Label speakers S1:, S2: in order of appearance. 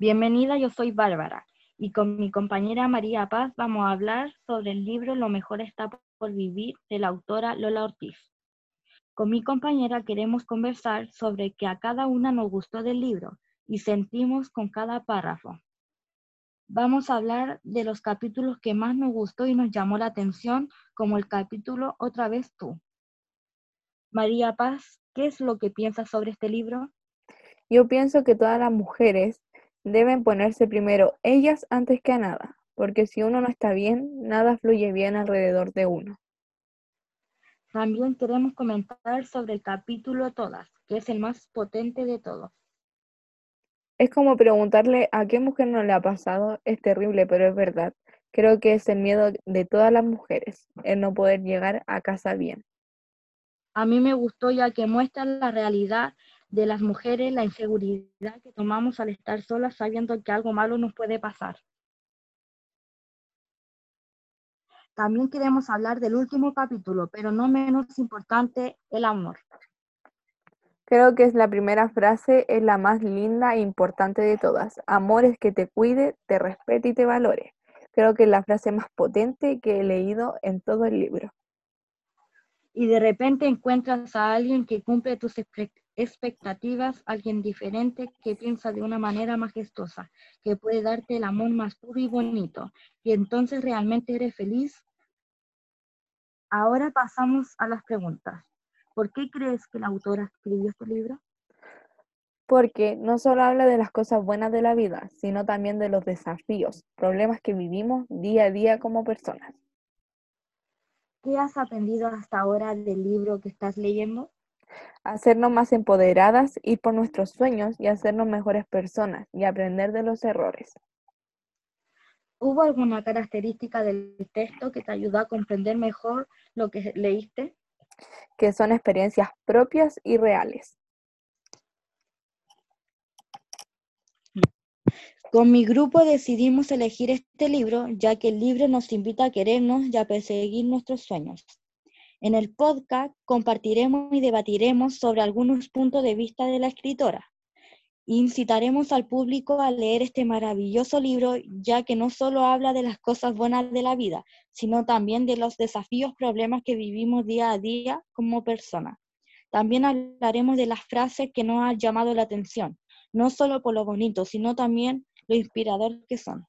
S1: Bienvenida, yo soy Bárbara y con mi compañera María Paz vamos a hablar sobre el libro Lo mejor está por vivir de la autora Lola Ortiz. Con mi compañera queremos conversar sobre que a cada una nos gustó del libro y sentimos con cada párrafo. Vamos a hablar de los capítulos que más nos gustó y nos llamó la atención, como el capítulo Otra vez tú. María Paz, ¿qué es lo que piensas sobre este libro?
S2: Yo pienso que todas las mujeres Deben ponerse primero ellas antes que a nada, porque si uno no está bien, nada fluye bien alrededor de uno.
S1: También queremos comentar sobre el capítulo Todas, que es el más potente de todos.
S2: Es como preguntarle a qué mujer no le ha pasado, es terrible, pero es verdad. Creo que es el miedo de todas las mujeres, el no poder llegar a casa bien.
S1: A mí me gustó ya que muestra la realidad de las mujeres, la inseguridad que tomamos al estar solas sabiendo que algo malo nos puede pasar. También queremos hablar del último capítulo, pero no menos importante, el amor.
S2: Creo que es la primera frase, es la más linda e importante de todas. Amor es que te cuide, te respete y te valore. Creo que es la frase más potente que he leído en todo el libro.
S1: Y de repente encuentras a alguien que cumple tus expectativas, alguien diferente que piensa de una manera majestuosa, que puede darte el amor más puro y bonito, y entonces realmente eres feliz. Ahora pasamos a las preguntas. ¿Por qué crees que la autora escribió este libro?
S2: Porque no solo habla de las cosas buenas de la vida, sino también de los desafíos, problemas que vivimos día a día como personas.
S1: ¿Qué has aprendido hasta ahora del libro que estás leyendo?
S2: Hacernos más empoderadas, ir por nuestros sueños y hacernos mejores personas y aprender de los errores.
S1: ¿Hubo alguna característica del texto que te ayudó a comprender mejor lo que leíste?
S2: Que son experiencias propias y reales.
S1: Con mi grupo decidimos elegir este libro ya que el libro nos invita a querernos y a perseguir nuestros sueños. En el podcast compartiremos y debatiremos sobre algunos puntos de vista de la escritora. Incitaremos al público a leer este maravilloso libro, ya que no solo habla de las cosas buenas de la vida, sino también de los desafíos, problemas que vivimos día a día como personas. También hablaremos de las frases que nos han llamado la atención, no solo por lo bonito, sino también lo inspirador que son.